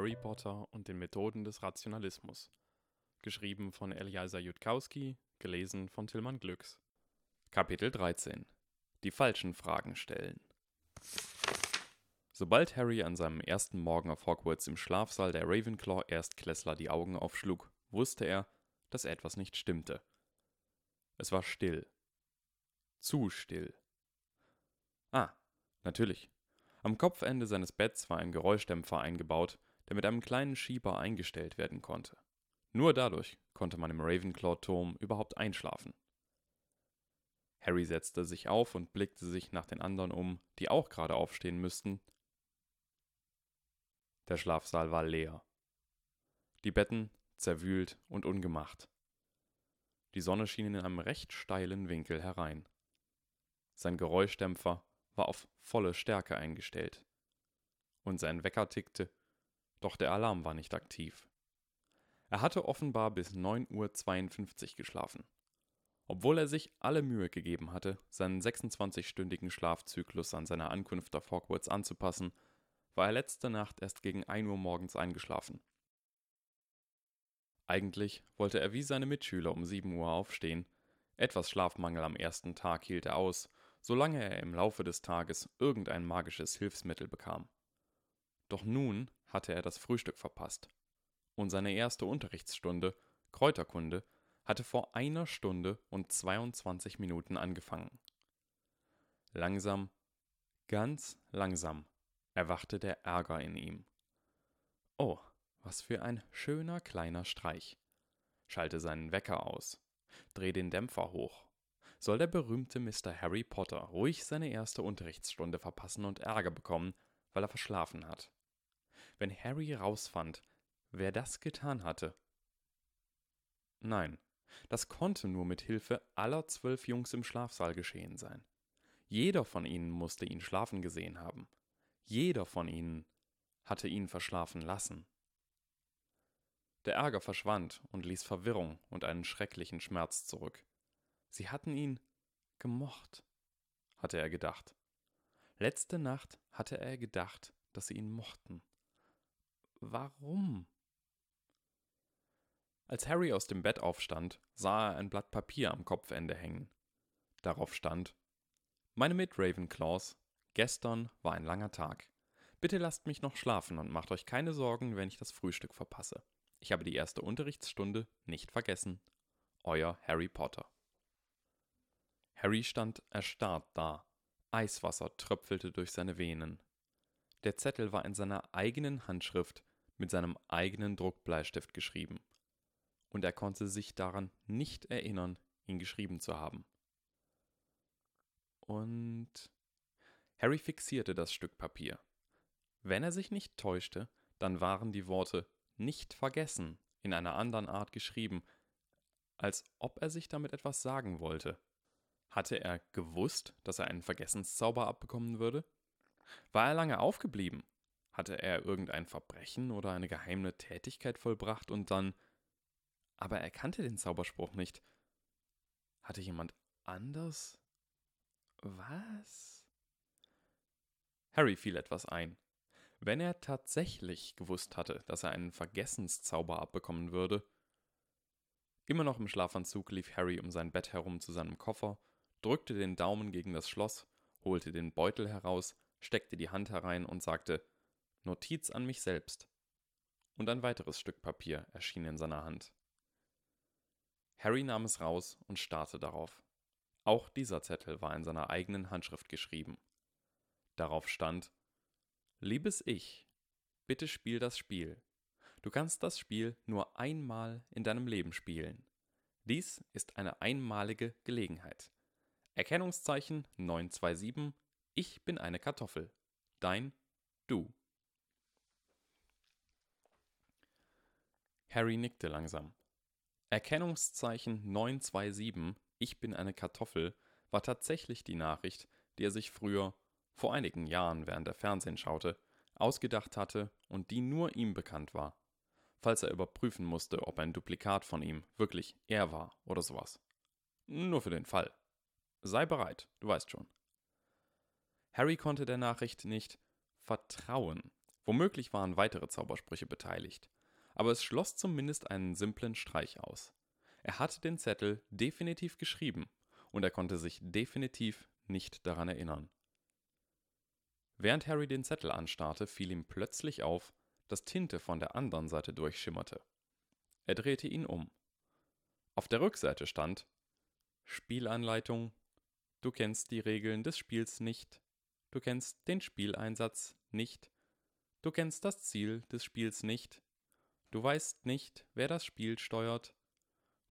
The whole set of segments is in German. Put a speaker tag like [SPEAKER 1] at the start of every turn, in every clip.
[SPEAKER 1] Harry Potter und den Methoden des Rationalismus. Geschrieben von Eliasa Jutkowski, gelesen von Tillmann Glücks. Kapitel 13 Die falschen Fragen stellen. Sobald Harry an seinem ersten Morgen auf Hogwarts im Schlafsaal der Ravenclaw Erstklässler die Augen aufschlug, wusste er, dass etwas nicht stimmte. Es war still. Zu still. Ah, natürlich. Am Kopfende seines Betts war ein Geräuschdämpfer eingebaut, der mit einem kleinen Schieber eingestellt werden konnte. Nur dadurch konnte man im Ravenclaw-Turm überhaupt einschlafen. Harry setzte sich auf und blickte sich nach den anderen um, die auch gerade aufstehen müssten. Der Schlafsaal war leer. Die Betten zerwühlt und ungemacht. Die Sonne schien in einem recht steilen Winkel herein. Sein Geräuschdämpfer war auf volle Stärke eingestellt. Und sein Wecker tickte, doch der Alarm war nicht aktiv. Er hatte offenbar bis 9.52 Uhr geschlafen. Obwohl er sich alle Mühe gegeben hatte, seinen 26-stündigen Schlafzyklus an seine Ankunft auf Hogwarts anzupassen, war er letzte Nacht erst gegen 1 Uhr morgens eingeschlafen. Eigentlich wollte er wie seine Mitschüler um 7 Uhr aufstehen. Etwas Schlafmangel am ersten Tag hielt er aus, solange er im Laufe des Tages irgendein magisches Hilfsmittel bekam. Doch nun hatte er das Frühstück verpasst. Und seine erste Unterrichtsstunde, Kräuterkunde, hatte vor einer Stunde und 22 Minuten angefangen. Langsam, ganz langsam, erwachte der Ärger in ihm. Oh, was für ein schöner kleiner Streich. Schalte seinen Wecker aus. Dreh den Dämpfer hoch. Soll der berühmte Mr. Harry Potter ruhig seine erste Unterrichtsstunde verpassen und Ärger bekommen, weil er verschlafen hat? Wenn Harry rausfand, wer das getan hatte. Nein, das konnte nur mit Hilfe aller zwölf Jungs im Schlafsaal geschehen sein. Jeder von ihnen musste ihn schlafen gesehen haben. Jeder von ihnen hatte ihn verschlafen lassen. Der Ärger verschwand und ließ Verwirrung und einen schrecklichen Schmerz zurück. Sie hatten ihn gemocht, hatte er gedacht. Letzte Nacht hatte er gedacht, dass sie ihn mochten. Warum? Als Harry aus dem Bett aufstand, sah er ein Blatt Papier am Kopfende hängen. Darauf stand Meine Mit-Ravenclaws, gestern war ein langer Tag. Bitte lasst mich noch schlafen und macht euch keine Sorgen, wenn ich das Frühstück verpasse. Ich habe die erste Unterrichtsstunde nicht vergessen. Euer Harry Potter. Harry stand erstarrt da. Eiswasser tröpfelte durch seine Venen. Der Zettel war in seiner eigenen Handschrift mit seinem eigenen Druckbleistift geschrieben. Und er konnte sich daran nicht erinnern, ihn geschrieben zu haben. Und Harry fixierte das Stück Papier. Wenn er sich nicht täuschte, dann waren die Worte nicht vergessen in einer anderen Art geschrieben, als ob er sich damit etwas sagen wollte. Hatte er gewusst, dass er einen Vergessenszauber abbekommen würde? War er lange aufgeblieben? Hatte er irgendein Verbrechen oder eine geheime Tätigkeit vollbracht und dann. Aber er kannte den Zauberspruch nicht. Hatte jemand anders? Was? Harry fiel etwas ein. Wenn er tatsächlich gewusst hatte, dass er einen Vergessenszauber abbekommen würde. Immer noch im Schlafanzug lief Harry um sein Bett herum zu seinem Koffer, drückte den Daumen gegen das Schloss, holte den Beutel heraus, steckte die Hand herein und sagte Notiz an mich selbst. Und ein weiteres Stück Papier erschien in seiner Hand. Harry nahm es raus und starrte darauf. Auch dieser Zettel war in seiner eigenen Handschrift geschrieben. Darauf stand Liebes Ich, bitte spiel das Spiel. Du kannst das Spiel nur einmal in deinem Leben spielen. Dies ist eine einmalige Gelegenheit. Erkennungszeichen 927 Ich bin eine Kartoffel. Dein Du. Harry nickte langsam. Erkennungszeichen 927 Ich bin eine Kartoffel war tatsächlich die Nachricht, die er sich früher vor einigen Jahren, während er Fernsehen schaute, ausgedacht hatte und die nur ihm bekannt war, falls er überprüfen musste, ob ein Duplikat von ihm wirklich er war oder sowas. Nur für den Fall. Sei bereit, du weißt schon. Harry konnte der Nachricht nicht vertrauen, Womöglich waren weitere Zaubersprüche beteiligt, aber es schloss zumindest einen simplen Streich aus. Er hatte den Zettel definitiv geschrieben und er konnte sich definitiv nicht daran erinnern. Während Harry den Zettel anstarrte, fiel ihm plötzlich auf, dass Tinte von der anderen Seite durchschimmerte. Er drehte ihn um. Auf der Rückseite stand Spielanleitung Du kennst die Regeln des Spiels nicht. Du kennst den Spieleinsatz nicht. Du kennst das Ziel des Spiels nicht. Du weißt nicht, wer das Spiel steuert.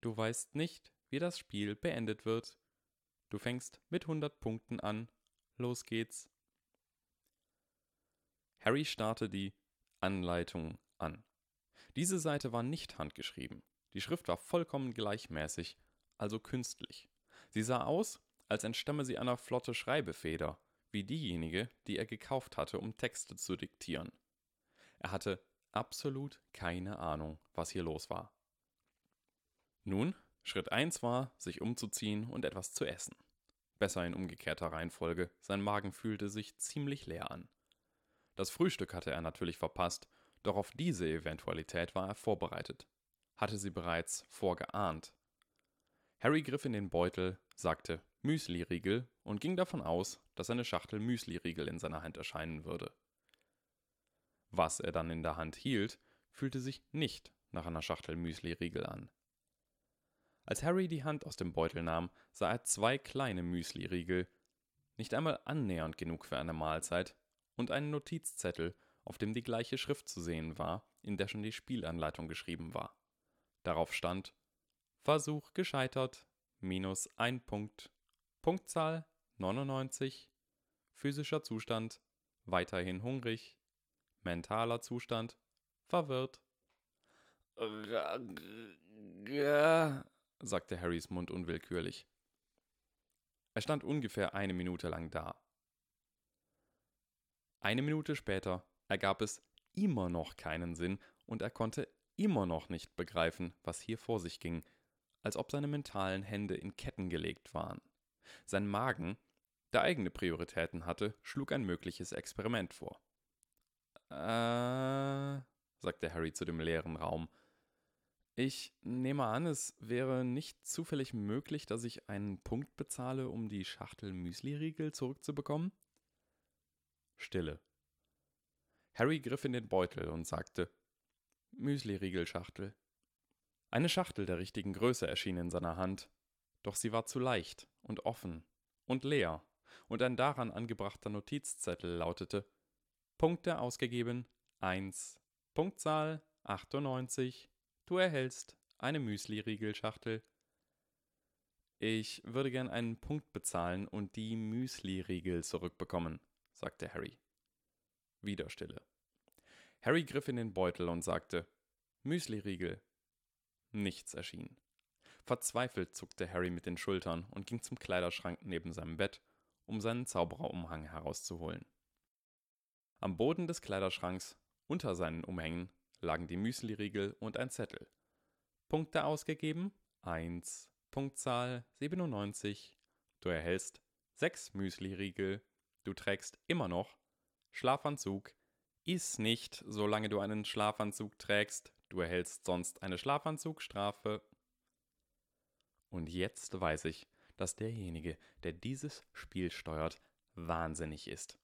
[SPEAKER 1] Du weißt nicht, wie das Spiel beendet wird. Du fängst mit 100 Punkten an. Los geht's. Harry starrte die Anleitung an. Diese Seite war nicht handgeschrieben. Die Schrift war vollkommen gleichmäßig, also künstlich. Sie sah aus, als entstamme sie einer flotte Schreibefeder, wie diejenige, die er gekauft hatte, um Texte zu diktieren. Er hatte absolut keine Ahnung, was hier los war. Nun, Schritt 1 war, sich umzuziehen und etwas zu essen. Besser in umgekehrter Reihenfolge, sein Magen fühlte sich ziemlich leer an. Das Frühstück hatte er natürlich verpasst, doch auf diese Eventualität war er vorbereitet. Hatte sie bereits vorgeahnt. Harry griff in den Beutel, sagte Müsli-Riegel und ging davon aus, dass eine Schachtel Müsli-Riegel in seiner Hand erscheinen würde. Was er dann in der Hand hielt, fühlte sich nicht nach einer Schachtel Müsli-Riegel an. Als Harry die Hand aus dem Beutel nahm, sah er zwei kleine Müsli-Riegel, nicht einmal annähernd genug für eine Mahlzeit, und einen Notizzettel, auf dem die gleiche Schrift zu sehen war, in der schon die Spielanleitung geschrieben war. Darauf stand Versuch gescheitert, minus ein Punkt, Punktzahl 99, physischer Zustand weiterhin hungrig, mentaler Zustand verwirrt. sagte Harrys Mund unwillkürlich. Er stand ungefähr eine Minute lang da. Eine Minute später ergab es immer noch keinen Sinn und er konnte immer noch nicht begreifen, was hier vor sich ging, als ob seine mentalen Hände in Ketten gelegt waren. Sein Magen, der eigene Prioritäten hatte, schlug ein mögliches Experiment vor. Äh, sagte Harry zu dem leeren Raum. Ich nehme an, es wäre nicht zufällig möglich, dass ich einen Punkt bezahle, um die Schachtel Müsliriegel zurückzubekommen? Stille. Harry griff in den Beutel und sagte Müsliriegelschachtel. Eine Schachtel der richtigen Größe erschien in seiner Hand, doch sie war zu leicht und offen und leer, und ein daran angebrachter Notizzettel lautete Punkte ausgegeben 1, Punktzahl 98, du erhältst eine Müsli-Riegelschachtel. Ich würde gern einen Punkt bezahlen und die Müsli-Riegel zurückbekommen sagte Harry. Wieder Stille. Harry griff in den Beutel und sagte Müsliriegel. Nichts erschien. Verzweifelt zuckte Harry mit den Schultern und ging zum Kleiderschrank neben seinem Bett, um seinen Zaubererumhang herauszuholen. Am Boden des Kleiderschranks, unter seinen Umhängen, lagen die Müsliriegel und ein Zettel. Punkte ausgegeben 1, Punktzahl 97. Du erhältst 6 Müsliriegel Du trägst immer noch Schlafanzug. Iss nicht, solange du einen Schlafanzug trägst. Du erhältst sonst eine Schlafanzugstrafe. Und jetzt weiß ich, dass derjenige, der dieses Spiel steuert, wahnsinnig ist.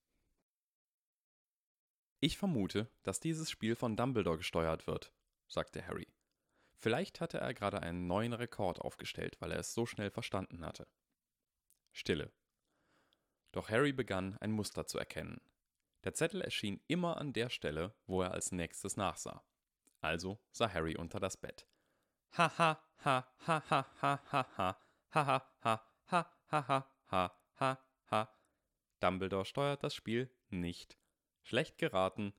[SPEAKER 1] Ich vermute, dass dieses Spiel von Dumbledore gesteuert wird, sagte Harry. Vielleicht hatte er gerade einen neuen Rekord aufgestellt, weil er es so schnell verstanden hatte. Stille. Doch Harry begann ein Muster zu erkennen. Der Zettel erschien immer an der Stelle, wo er als nächstes nachsah. Also sah Harry unter das Bett. Ha ha ha ha ha ha ha ha ha ha ha ha ha ha ha ha Dumbledore steuert das Spiel nicht. Schlecht geraten,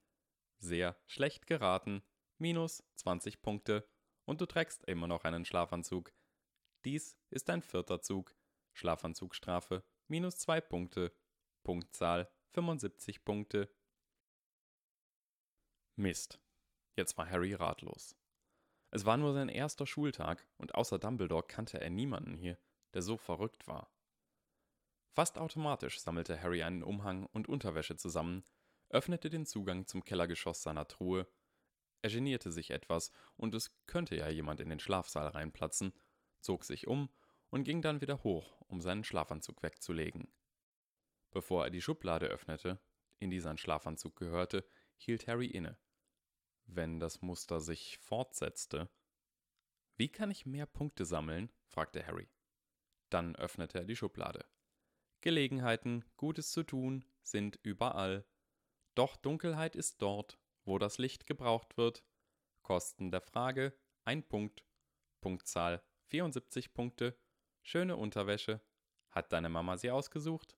[SPEAKER 1] sehr schlecht geraten, minus 20 Punkte und du trägst immer noch einen Schlafanzug. Dies ist dein vierter Zug. Schlafanzugstrafe minus 2 Punkte, Punktzahl 75 Punkte. Mist. Jetzt war Harry ratlos. Es war nur sein erster Schultag und außer Dumbledore kannte er niemanden hier, der so verrückt war. Fast automatisch sammelte Harry einen Umhang und Unterwäsche zusammen, öffnete den Zugang zum Kellergeschoss seiner Truhe. Er genierte sich etwas, und es könnte ja jemand in den Schlafsaal reinplatzen, zog sich um und ging dann wieder hoch, um seinen Schlafanzug wegzulegen. Bevor er die Schublade öffnete, in die sein Schlafanzug gehörte, hielt Harry inne. Wenn das Muster sich fortsetzte. Wie kann ich mehr Punkte sammeln? fragte Harry. Dann öffnete er die Schublade. Gelegenheiten, Gutes zu tun, sind überall. Doch Dunkelheit ist dort, wo das Licht gebraucht wird. Kosten der Frage ein Punkt. Punktzahl 74 Punkte. Schöne Unterwäsche. Hat deine Mama sie ausgesucht?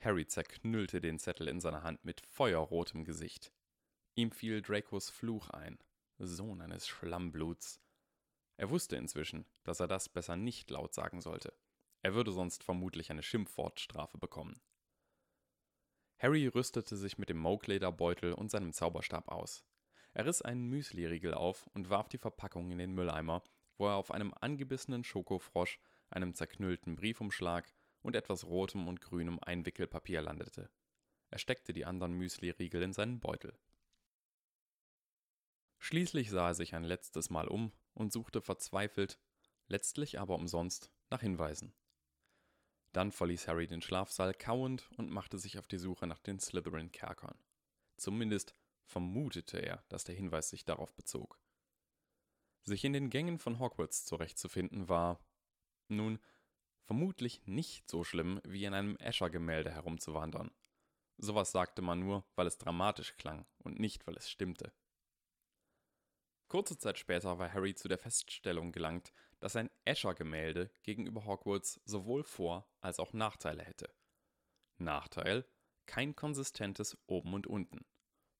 [SPEAKER 1] Harry zerknüllte den Zettel in seiner Hand mit feuerrotem Gesicht. Ihm fiel Dracos Fluch ein, Sohn eines Schlammbluts. Er wusste inzwischen, dass er das besser nicht laut sagen sollte. Er würde sonst vermutlich eine Schimpfwortstrafe bekommen. Harry rüstete sich mit dem Moglederbeutel und seinem Zauberstab aus. Er riss einen Müsliriegel auf und warf die Verpackung in den Mülleimer, wo er auf einem angebissenen Schokofrosch, einem zerknüllten Briefumschlag und etwas rotem und grünem Einwickelpapier landete. Er steckte die anderen Müsliriegel in seinen Beutel. Schließlich sah er sich ein letztes Mal um und suchte verzweifelt, letztlich aber umsonst, nach Hinweisen. Dann verließ Harry den Schlafsaal kauend und machte sich auf die Suche nach den Slytherin-Kerkern. Zumindest vermutete er, dass der Hinweis sich darauf bezog. Sich in den Gängen von Hogwarts zurechtzufinden war, nun, vermutlich nicht so schlimm, wie in einem Escher-Gemälde herumzuwandern. Sowas sagte man nur, weil es dramatisch klang und nicht, weil es stimmte. Kurze Zeit später war Harry zu der Feststellung gelangt, dass ein Escher-Gemälde gegenüber Hogwarts sowohl Vor- als auch Nachteile hätte. Nachteil: kein konsistentes Oben und Unten.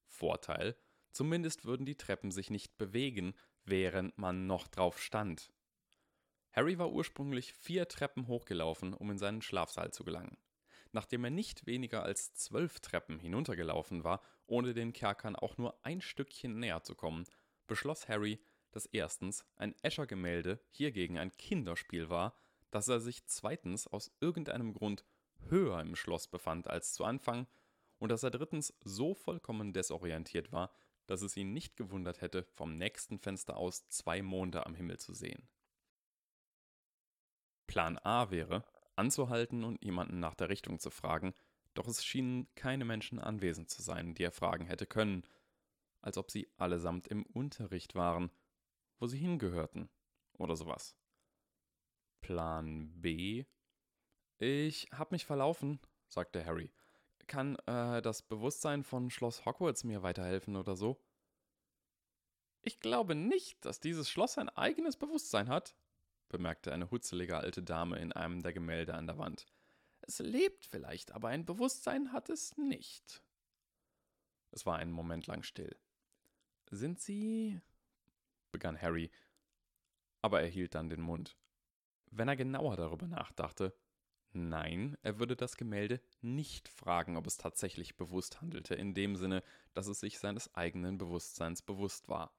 [SPEAKER 1] Vorteil: zumindest würden die Treppen sich nicht bewegen, während man noch drauf stand. Harry war ursprünglich vier Treppen hochgelaufen, um in seinen Schlafsaal zu gelangen. Nachdem er nicht weniger als zwölf Treppen hinuntergelaufen war, ohne den Kerkern auch nur ein Stückchen näher zu kommen, beschloss Harry, dass erstens ein Escher-Gemälde hiergegen ein Kinderspiel war, dass er sich zweitens aus irgendeinem Grund höher im Schloss befand als zu Anfang und dass er drittens so vollkommen desorientiert war, dass es ihn nicht gewundert hätte, vom nächsten Fenster aus zwei Monde am Himmel zu sehen. Plan A wäre, anzuhalten und jemanden nach der Richtung zu fragen, doch es schienen keine Menschen anwesend zu sein, die er fragen hätte können, als ob sie allesamt im Unterricht waren, wo sie hingehörten oder sowas. Plan B? Ich hab mich verlaufen, sagte Harry. Kann äh, das Bewusstsein von Schloss Hogwarts mir weiterhelfen oder so? Ich glaube nicht, dass dieses Schloss ein eigenes Bewusstsein hat, bemerkte eine hutzelige alte Dame in einem der Gemälde an der Wand. Es lebt vielleicht, aber ein Bewusstsein hat es nicht. Es war einen Moment lang still. Sind Sie. Begann Harry, aber er hielt dann den Mund. Wenn er genauer darüber nachdachte, nein, er würde das Gemälde nicht fragen, ob es tatsächlich bewusst handelte, in dem Sinne, dass es sich seines eigenen Bewusstseins bewusst war.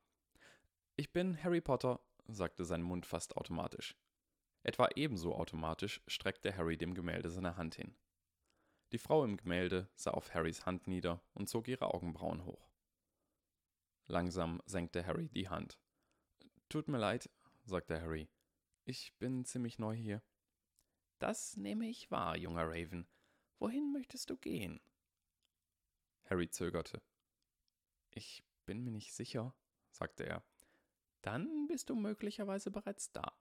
[SPEAKER 1] Ich bin Harry Potter, sagte sein Mund fast automatisch. Etwa ebenso automatisch streckte Harry dem Gemälde seine Hand hin. Die Frau im Gemälde sah auf Harrys Hand nieder und zog ihre Augenbrauen hoch. Langsam senkte Harry die Hand. Tut mir leid, sagte Harry. Ich bin ziemlich neu hier. Das nehme ich wahr, junger Raven. Wohin möchtest du gehen? Harry zögerte. Ich bin mir nicht sicher, sagte er. Dann bist du möglicherweise bereits da.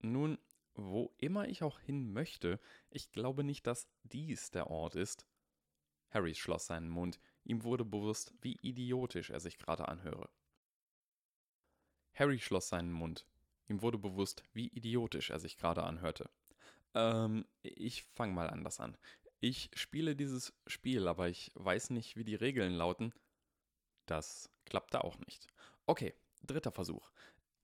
[SPEAKER 1] Nun, wo immer ich auch hin möchte, ich glaube nicht, dass dies der Ort ist. Harry schloss seinen Mund, Ihm wurde bewusst, wie idiotisch er sich gerade anhöre. Harry schloss seinen Mund. Ihm wurde bewusst, wie idiotisch er sich gerade anhörte. Ähm, ich fang mal anders an. Ich spiele dieses Spiel, aber ich weiß nicht, wie die Regeln lauten. Das klappte auch nicht. Okay, dritter Versuch.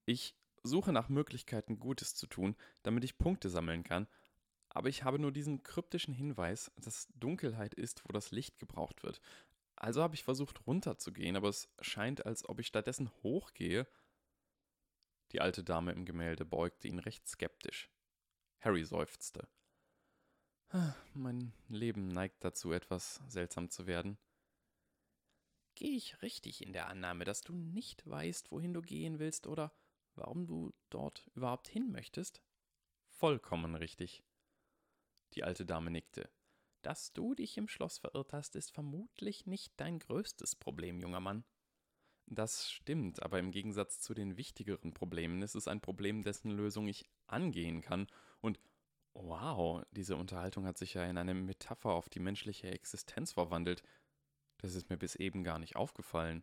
[SPEAKER 1] Ich suche nach Möglichkeiten, Gutes zu tun, damit ich Punkte sammeln kann, aber ich habe nur diesen kryptischen Hinweis, dass Dunkelheit ist, wo das Licht gebraucht wird. Also habe ich versucht runterzugehen, aber es scheint, als ob ich stattdessen hochgehe. Die alte Dame im Gemälde beugte ihn recht skeptisch. Harry seufzte. Mein Leben neigt dazu, etwas seltsam zu werden. Gehe ich richtig in der Annahme, dass du nicht weißt, wohin du gehen willst oder warum du dort überhaupt hin möchtest? Vollkommen richtig. Die alte Dame nickte. Dass du dich im Schloss verirrt hast, ist vermutlich nicht dein größtes Problem, junger Mann. Das stimmt, aber im Gegensatz zu den wichtigeren Problemen ist es ein Problem, dessen Lösung ich angehen kann. Und wow, diese Unterhaltung hat sich ja in eine Metapher auf die menschliche Existenz verwandelt. Das ist mir bis eben gar nicht aufgefallen.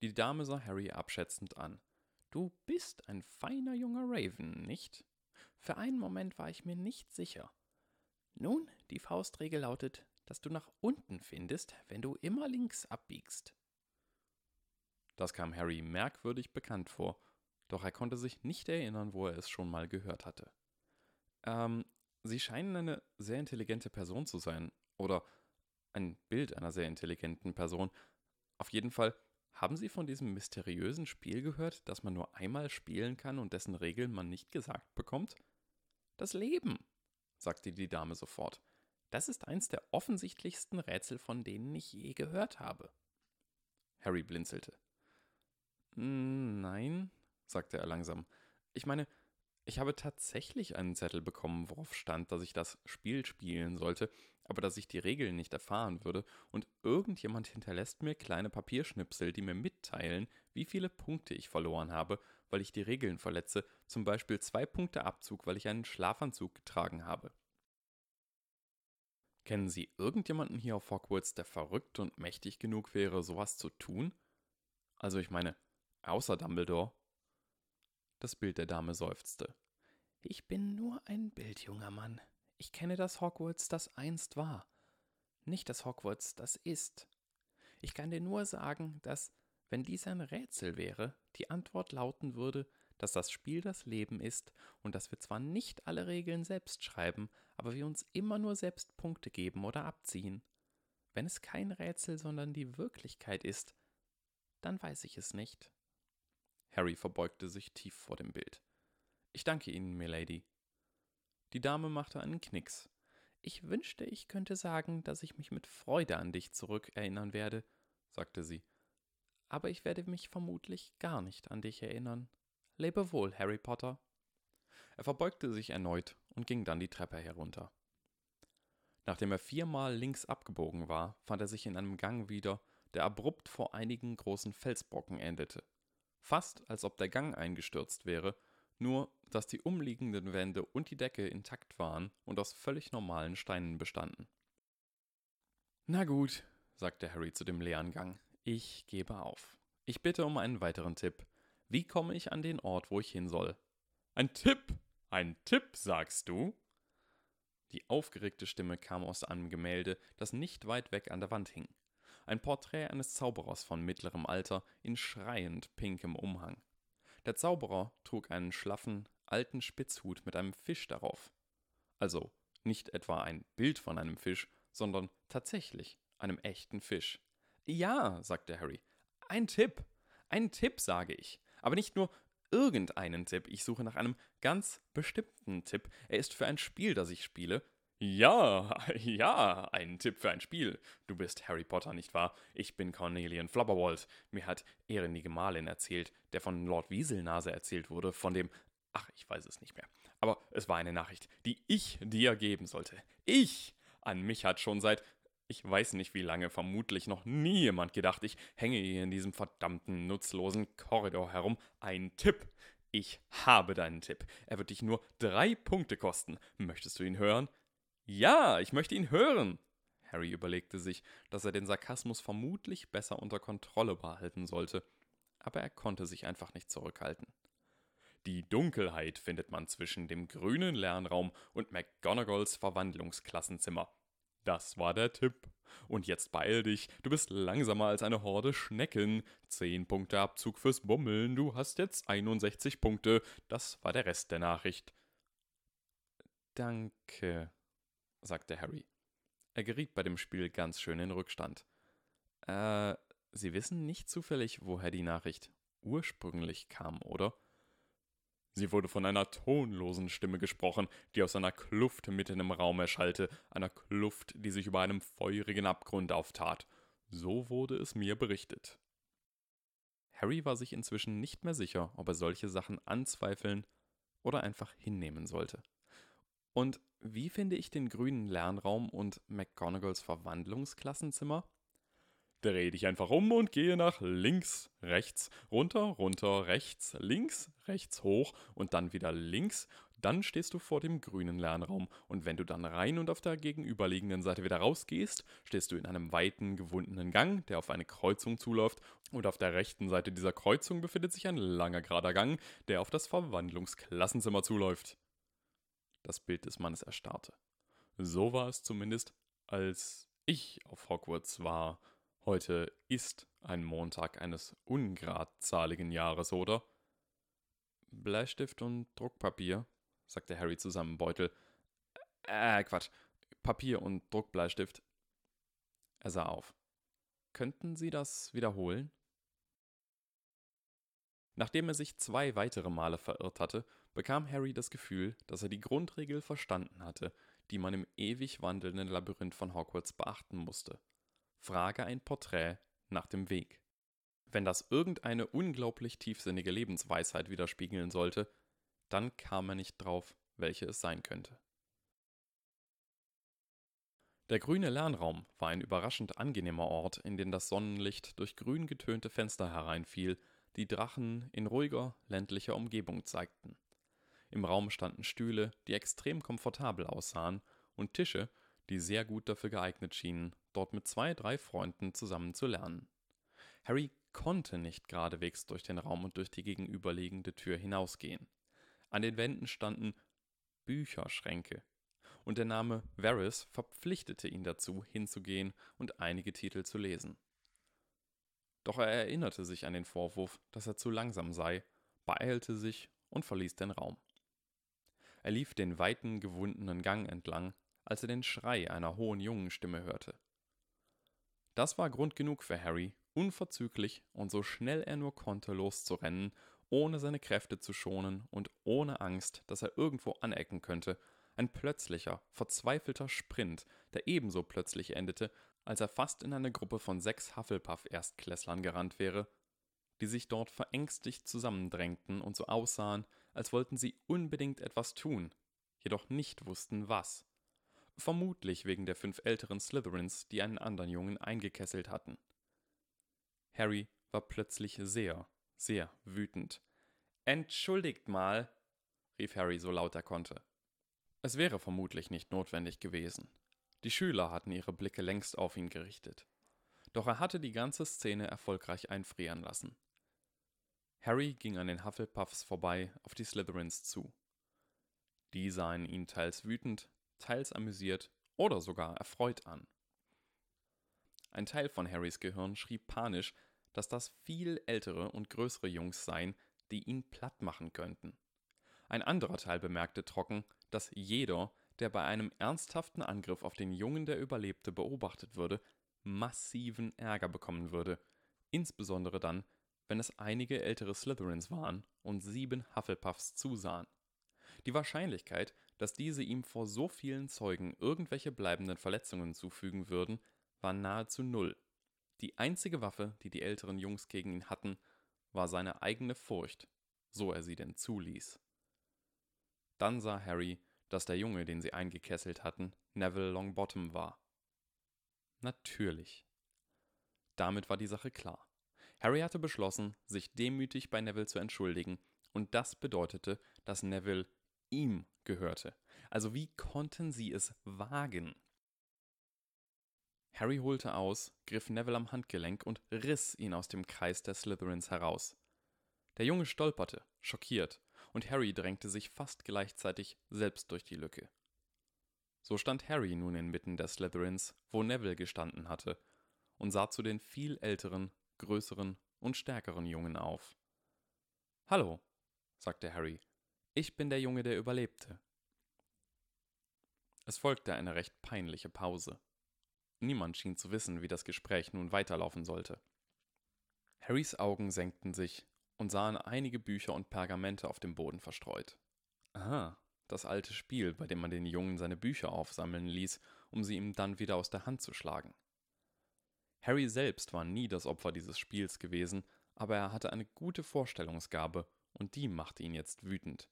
[SPEAKER 1] Die Dame sah Harry abschätzend an. Du bist ein feiner junger Raven, nicht? Für einen Moment war ich mir nicht sicher. Nun, die Faustregel lautet, dass du nach unten findest, wenn du immer links abbiegst. Das kam Harry merkwürdig bekannt vor, doch er konnte sich nicht erinnern, wo er es schon mal gehört hatte. Ähm, Sie scheinen eine sehr intelligente Person zu sein, oder ein Bild einer sehr intelligenten Person. Auf jeden Fall haben Sie von diesem mysteriösen Spiel gehört, das man nur einmal spielen kann und dessen Regeln man nicht gesagt bekommt? Das Leben, sagte die Dame sofort. Das ist eins der offensichtlichsten Rätsel, von denen ich je gehört habe. Harry blinzelte. Nein, sagte er langsam. Ich meine, ich habe tatsächlich einen Zettel bekommen, worauf stand, dass ich das Spiel spielen sollte, aber dass ich die Regeln nicht erfahren würde, und irgendjemand hinterlässt mir kleine Papierschnipsel, die mir mitteilen, wie viele Punkte ich verloren habe, weil ich die Regeln verletze, zum Beispiel zwei Punkte Abzug, weil ich einen Schlafanzug getragen habe. Kennen Sie irgendjemanden hier auf Hogwarts, der verrückt und mächtig genug wäre, sowas zu tun? Also ich meine, außer Dumbledore. Das Bild der Dame seufzte. Ich bin nur ein Bild, junger Mann. Ich kenne das Hogwarts, das einst war. Nicht das Hogwarts, das ist. Ich kann dir nur sagen, dass, wenn dies ein Rätsel wäre, die Antwort lauten würde, dass das Spiel das Leben ist und dass wir zwar nicht alle Regeln selbst schreiben, aber wir uns immer nur selbst Punkte geben oder abziehen. Wenn es kein Rätsel, sondern die Wirklichkeit ist, dann weiß ich es nicht. Harry verbeugte sich tief vor dem Bild. Ich danke Ihnen, Milady. Die Dame machte einen Knicks. Ich wünschte, ich könnte sagen, dass ich mich mit Freude an dich zurückerinnern werde, sagte sie. Aber ich werde mich vermutlich gar nicht an dich erinnern. Lebe wohl, Harry Potter. Er verbeugte sich erneut und ging dann die Treppe herunter. Nachdem er viermal links abgebogen war, fand er sich in einem Gang wieder, der abrupt vor einigen großen Felsbrocken endete. Fast als ob der Gang eingestürzt wäre, nur dass die umliegenden Wände und die Decke intakt waren und aus völlig normalen Steinen bestanden. Na gut, sagte Harry zu dem leeren Gang, ich gebe auf. Ich bitte um einen weiteren Tipp. Wie komme ich an den Ort, wo ich hin soll? Ein Tipp! Ein Tipp, sagst du? Die aufgeregte Stimme kam aus einem Gemälde, das nicht weit weg an der Wand hing. Ein Porträt eines Zauberers von mittlerem Alter in schreiend pinkem Umhang. Der Zauberer trug einen schlaffen, alten Spitzhut mit einem Fisch darauf. Also nicht etwa ein Bild von einem Fisch, sondern tatsächlich einem echten Fisch. Ja, sagte Harry. Ein Tipp. Ein Tipp, sage ich. Aber nicht nur irgendeinen Tipp. Ich suche nach einem ganz bestimmten Tipp. Er ist für ein Spiel, das ich spiele, ja, ja, ein Tipp für ein Spiel. Du bist Harry Potter, nicht wahr? Ich bin Cornelian Flubberwald. Mir hat Erin die Gemahlin erzählt, der von Lord Wieselnase erzählt wurde, von dem. Ach, ich weiß es nicht mehr. Aber es war eine Nachricht, die ich dir geben sollte. Ich! An mich hat schon seit. Ich weiß nicht wie lange, vermutlich noch nie jemand gedacht, ich hänge hier in diesem verdammten nutzlosen Korridor herum. Ein Tipp! Ich habe deinen Tipp. Er wird dich nur drei Punkte kosten. Möchtest du ihn hören? Ja, ich möchte ihn hören. Harry überlegte sich, dass er den Sarkasmus vermutlich besser unter Kontrolle behalten sollte, aber er konnte sich einfach nicht zurückhalten. Die Dunkelheit findet man zwischen dem grünen Lernraum und McGonagalls Verwandlungsklassenzimmer. Das war der Tipp. Und jetzt beeil dich, du bist langsamer als eine Horde Schnecken. Zehn Punkte Abzug fürs Bummeln, du hast jetzt 61 Punkte. Das war der Rest der Nachricht. Danke, sagte Harry. Er geriet bei dem Spiel ganz schön in Rückstand. Äh, Sie wissen nicht zufällig, woher die Nachricht ursprünglich kam, oder? Sie wurde von einer tonlosen Stimme gesprochen, die aus einer Kluft mitten im Raum erschallte, einer Kluft, die sich über einem feurigen Abgrund auftat. So wurde es mir berichtet. Harry war sich inzwischen nicht mehr sicher, ob er solche Sachen anzweifeln oder einfach hinnehmen sollte. Und wie finde ich den grünen Lernraum und McGonagalls Verwandlungsklassenzimmer? Dreh dich einfach um und gehe nach links, rechts, runter, runter, rechts, links, rechts, hoch und dann wieder links. Dann stehst du vor dem grünen Lernraum und wenn du dann rein und auf der gegenüberliegenden Seite wieder rausgehst, stehst du in einem weiten, gewundenen Gang, der auf eine Kreuzung zuläuft und auf der rechten Seite dieser Kreuzung befindet sich ein langer gerader Gang, der auf das Verwandlungsklassenzimmer zuläuft. Das Bild des Mannes erstarrte. So war es zumindest, als ich auf Hogwarts war Heute ist ein Montag eines ungradzahligen Jahres, oder? Bleistift und Druckpapier, sagte Harry zu seinem Beutel. Äh, Quatsch. Papier und Druckbleistift. Er sah auf. Könnten Sie das wiederholen? Nachdem er sich zwei weitere Male verirrt hatte, bekam Harry das Gefühl, dass er die Grundregel verstanden hatte, die man im ewig wandelnden Labyrinth von Hogwarts beachten musste. Frage ein Porträt nach dem Weg. Wenn das irgendeine unglaublich tiefsinnige Lebensweisheit widerspiegeln sollte, dann kam er nicht drauf, welche es sein könnte. Der grüne Lernraum war ein überraschend angenehmer Ort, in den das Sonnenlicht durch grün getönte Fenster hereinfiel, die Drachen in ruhiger, ländlicher Umgebung zeigten. Im Raum standen Stühle, die extrem komfortabel aussahen, und Tische, die sehr gut dafür geeignet schienen, dort mit zwei, drei Freunden zusammen zu lernen. Harry konnte nicht geradewegs durch den Raum und durch die gegenüberliegende Tür hinausgehen. An den Wänden standen Bücherschränke, und der Name Varys verpflichtete ihn dazu, hinzugehen und einige Titel zu lesen. Doch er erinnerte sich an den Vorwurf, dass er zu langsam sei, beeilte sich und verließ den Raum. Er lief den weiten, gewundenen Gang entlang, als er den Schrei einer hohen Jungenstimme hörte. Das war Grund genug für Harry, unverzüglich und so schnell er nur konnte loszurennen, ohne seine Kräfte zu schonen und ohne Angst, dass er irgendwo anecken könnte, ein plötzlicher, verzweifelter Sprint, der ebenso plötzlich endete, als er fast in eine Gruppe von sechs Hufflepuff-Erstklässlern gerannt wäre, die sich dort verängstigt zusammendrängten und so aussahen, als wollten sie unbedingt etwas tun, jedoch nicht wussten was vermutlich wegen der fünf älteren Slytherins, die einen anderen Jungen eingekesselt hatten. Harry war plötzlich sehr, sehr wütend. Entschuldigt mal, rief Harry so laut er konnte. Es wäre vermutlich nicht notwendig gewesen. Die Schüler hatten ihre Blicke längst auf ihn gerichtet. Doch er hatte die ganze Szene erfolgreich einfrieren lassen. Harry ging an den Hufflepuffs vorbei auf die Slytherins zu. Die sahen ihn teils wütend, teils amüsiert oder sogar erfreut an. Ein Teil von Harrys Gehirn schrieb panisch, dass das viel ältere und größere Jungs seien, die ihn platt machen könnten. Ein anderer Teil bemerkte trocken, dass jeder, der bei einem ernsthaften Angriff auf den Jungen, der überlebte, beobachtet würde, massiven Ärger bekommen würde, insbesondere dann, wenn es einige ältere Slytherins waren und sieben Hufflepuffs zusahen. Die Wahrscheinlichkeit, dass diese ihm vor so vielen Zeugen irgendwelche bleibenden Verletzungen zufügen würden, war nahezu null. Die einzige Waffe, die die älteren Jungs gegen ihn hatten, war seine eigene Furcht, so er sie denn zuließ. Dann sah Harry, dass der Junge, den sie eingekesselt hatten, Neville Longbottom war. Natürlich. Damit war die Sache klar. Harry hatte beschlossen, sich demütig bei Neville zu entschuldigen, und das bedeutete, dass Neville ihm gehörte. Also wie konnten sie es wagen? Harry holte aus, griff Neville am Handgelenk und riss ihn aus dem Kreis der Slytherins heraus. Der Junge stolperte, schockiert, und Harry drängte sich fast gleichzeitig selbst durch die Lücke. So stand Harry nun inmitten der Slytherins, wo Neville gestanden hatte, und sah zu den viel älteren, größeren und stärkeren Jungen auf. Hallo, sagte Harry ich bin der Junge, der überlebte. Es folgte eine recht peinliche Pause. Niemand schien zu wissen, wie das Gespräch nun weiterlaufen sollte. Harrys Augen senkten sich, und sahen einige Bücher und Pergamente auf dem Boden verstreut. Aha, das alte Spiel, bei dem man den Jungen seine Bücher aufsammeln ließ, um sie ihm dann wieder aus der Hand zu schlagen. Harry selbst war nie das Opfer dieses Spiels gewesen, aber er hatte eine gute Vorstellungsgabe und die machte ihn jetzt wütend.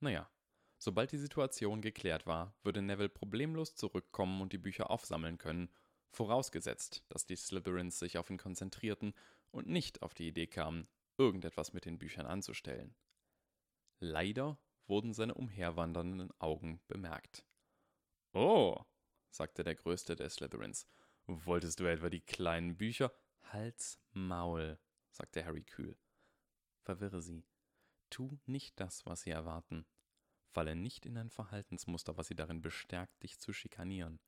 [SPEAKER 1] Naja, sobald die Situation geklärt war, würde Neville problemlos zurückkommen und die Bücher aufsammeln können, vorausgesetzt, dass die Slytherins sich auf ihn konzentrierten und nicht auf die Idee kamen, irgendetwas mit den Büchern anzustellen. Leider wurden seine umherwandernden Augen bemerkt. Oh, sagte der größte der Slytherins, wolltest du etwa die kleinen Bücher? Halt's Maul, sagte Harry kühl. Verwirre sie. Tu nicht das, was sie erwarten. Falle nicht in ein Verhaltensmuster, was sie darin bestärkt, dich zu schikanieren.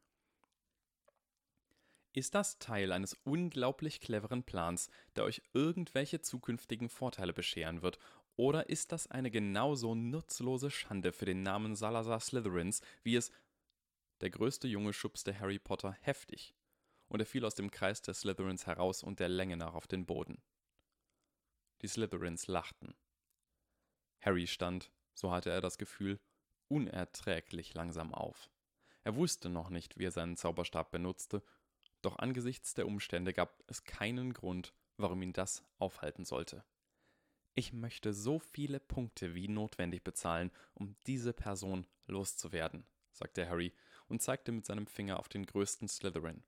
[SPEAKER 1] Ist das Teil eines unglaublich cleveren Plans, der euch irgendwelche zukünftigen Vorteile bescheren wird, oder ist das eine genauso nutzlose Schande für den Namen Salazar Slytherins, wie es. Der größte Junge schubste Harry Potter heftig, und er fiel aus dem Kreis der Slytherins heraus und der Länge nach auf den Boden. Die Slytherins lachten. Harry stand, so hatte er das Gefühl, unerträglich langsam auf. Er wusste noch nicht, wie er seinen Zauberstab benutzte doch angesichts der Umstände gab es keinen Grund, warum ihn das aufhalten sollte. Ich möchte so viele Punkte wie notwendig bezahlen, um diese Person loszuwerden, sagte Harry und zeigte mit seinem Finger auf den größten Slytherin.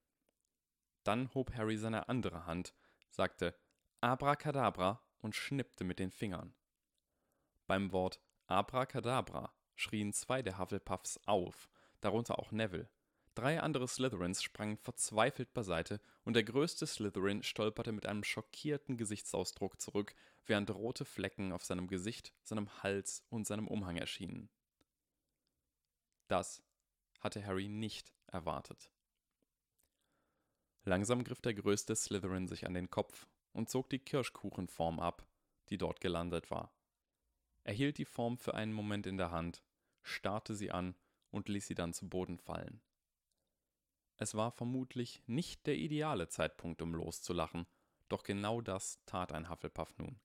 [SPEAKER 1] Dann hob Harry seine andere Hand, sagte Abracadabra und schnippte mit den Fingern. Beim Wort Abracadabra schrien zwei der Hufflepuffs auf, darunter auch Neville. Drei andere Slytherins sprangen verzweifelt beiseite und der größte Slytherin stolperte mit einem schockierten Gesichtsausdruck zurück, während rote Flecken auf seinem Gesicht, seinem Hals und seinem Umhang erschienen. Das hatte Harry nicht erwartet. Langsam griff der größte Slytherin sich an den Kopf und zog die Kirschkuchenform ab, die dort gelandet war. Er hielt die Form für einen Moment in der Hand, starrte sie an und ließ sie dann zu Boden fallen. Es war vermutlich nicht der ideale Zeitpunkt, um loszulachen, doch genau das tat ein Hufflepuff nun.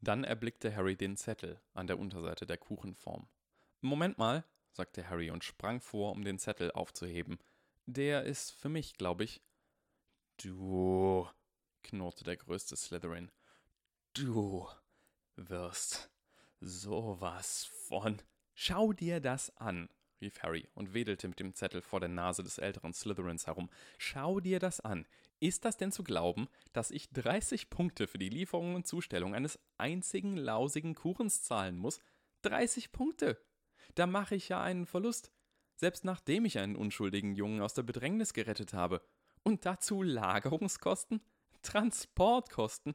[SPEAKER 1] Dann erblickte Harry den Zettel an der Unterseite der Kuchenform. Moment mal, sagte Harry und sprang vor, um den Zettel aufzuheben. Der ist für mich, glaube ich. Du, knurrte der größte Slytherin. Du wirst sowas von. Schau dir das an, rief Harry und wedelte mit dem Zettel vor der Nase des älteren Slytherins herum. Schau dir das an. Ist das denn zu glauben, dass ich 30 Punkte für die Lieferung und Zustellung eines einzigen lausigen Kuchens zahlen muss? 30 Punkte! Da mache ich ja einen Verlust, selbst nachdem ich einen unschuldigen Jungen aus der Bedrängnis gerettet habe. Und dazu Lagerungskosten, Transportkosten,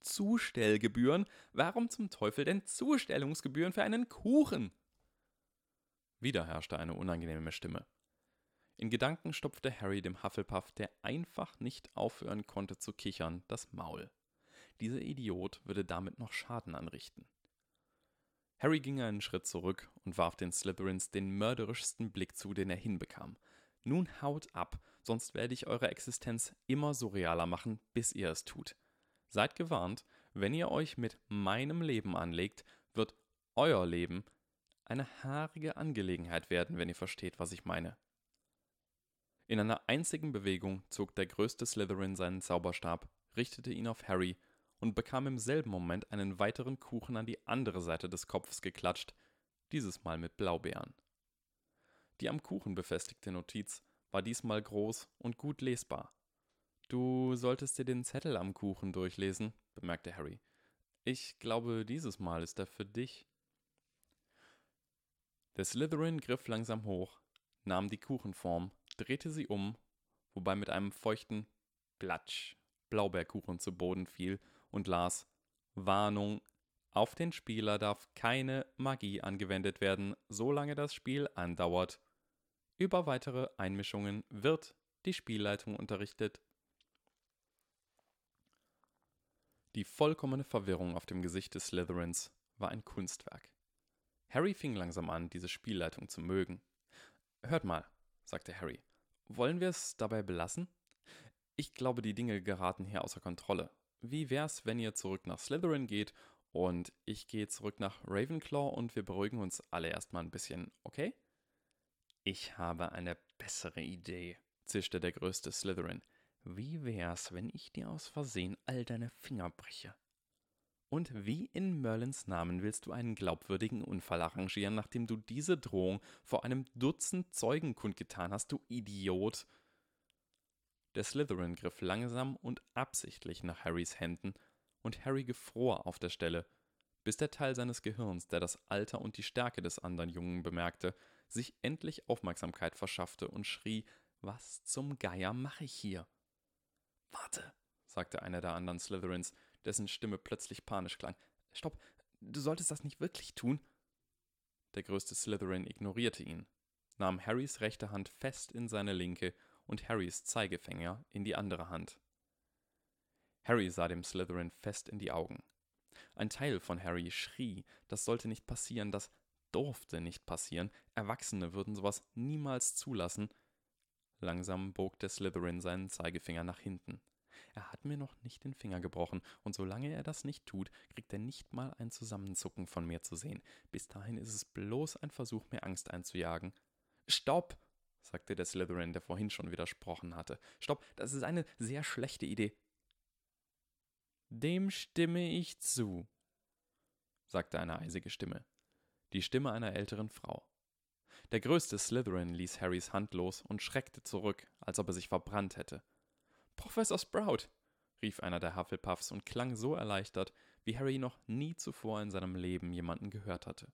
[SPEAKER 1] Zustellgebühren. Warum zum Teufel denn Zustellungsgebühren für einen Kuchen? Wieder herrschte eine unangenehme Stimme. In Gedanken stopfte Harry dem Hufflepuff, der einfach nicht aufhören konnte zu kichern, das Maul. Dieser Idiot würde damit noch Schaden anrichten. Harry ging einen Schritt zurück und warf den Slytherins den mörderischsten Blick zu, den er hinbekam. Nun haut ab, sonst werde ich eure Existenz immer surrealer machen, bis ihr es tut. Seid gewarnt, wenn ihr euch mit meinem Leben anlegt, wird euer Leben eine haarige Angelegenheit werden, wenn ihr versteht, was ich meine. In einer einzigen Bewegung zog der größte Slytherin seinen Zauberstab, richtete ihn auf Harry und bekam im selben Moment einen weiteren Kuchen an die andere Seite des Kopfes geklatscht, dieses Mal mit Blaubeeren. Die am Kuchen befestigte Notiz war diesmal groß und gut lesbar. Du solltest dir den Zettel am Kuchen durchlesen, bemerkte Harry. Ich glaube, dieses Mal ist er für dich. Der Slytherin griff langsam hoch, nahm die Kuchenform, drehte sie um, wobei mit einem feuchten Platsch Blaubeerkuchen zu Boden fiel und las Warnung auf den Spieler darf keine Magie angewendet werden, solange das Spiel andauert. Über weitere Einmischungen wird die Spielleitung unterrichtet. Die vollkommene Verwirrung auf dem Gesicht des Slytherins war ein Kunstwerk. Harry fing langsam an, diese Spielleitung zu mögen. Hört mal, sagte Harry, wollen wir es dabei belassen? Ich glaube, die Dinge geraten hier außer Kontrolle. wie wär's, wenn ihr zurück nach Slytherin geht und ich gehe zurück nach Ravenclaw und wir beruhigen uns alle erstmal ein bisschen, okay? Ich habe eine bessere Idee, zischte der größte Slytherin. Wie wär's, wenn ich dir aus Versehen all deine Finger breche? Und wie in Merlins Namen willst du einen glaubwürdigen Unfall arrangieren, nachdem du diese Drohung vor einem Dutzend Zeugen kundgetan hast, du Idiot? Der Slytherin griff langsam und absichtlich nach Harrys Händen, und Harry gefror auf der Stelle, bis der Teil seines Gehirns, der das Alter und die Stärke des anderen Jungen bemerkte, sich endlich Aufmerksamkeit verschaffte und schrie, was zum Geier mache ich hier? Warte, sagte einer der anderen Slytherins, dessen Stimme plötzlich panisch klang. Stopp, du solltest das nicht wirklich tun. Der größte Slytherin ignorierte ihn, nahm Harrys rechte Hand fest in seine linke und Harrys Zeigefinger in die andere Hand. Harry sah dem Slytherin fest in die Augen. Ein Teil von Harry schrie, das sollte nicht passieren, das durfte nicht passieren, Erwachsene würden sowas niemals zulassen. Langsam bog der Slytherin seinen Zeigefinger nach hinten. Er hat mir noch nicht den Finger gebrochen, und solange er das nicht tut, kriegt er nicht mal ein Zusammenzucken von mir zu sehen. Bis dahin ist es bloß ein Versuch, mir Angst einzujagen. Stopp! sagte der Slytherin, der vorhin schon widersprochen hatte. Stopp, das ist eine sehr schlechte Idee. Dem stimme ich zu, sagte eine eisige Stimme. Die Stimme einer älteren Frau. Der größte Slytherin ließ Harrys Hand los und schreckte zurück, als ob er sich verbrannt hätte. Professor Sprout, rief einer der Hufflepuffs und klang so erleichtert, wie Harry noch nie zuvor in seinem Leben jemanden gehört hatte.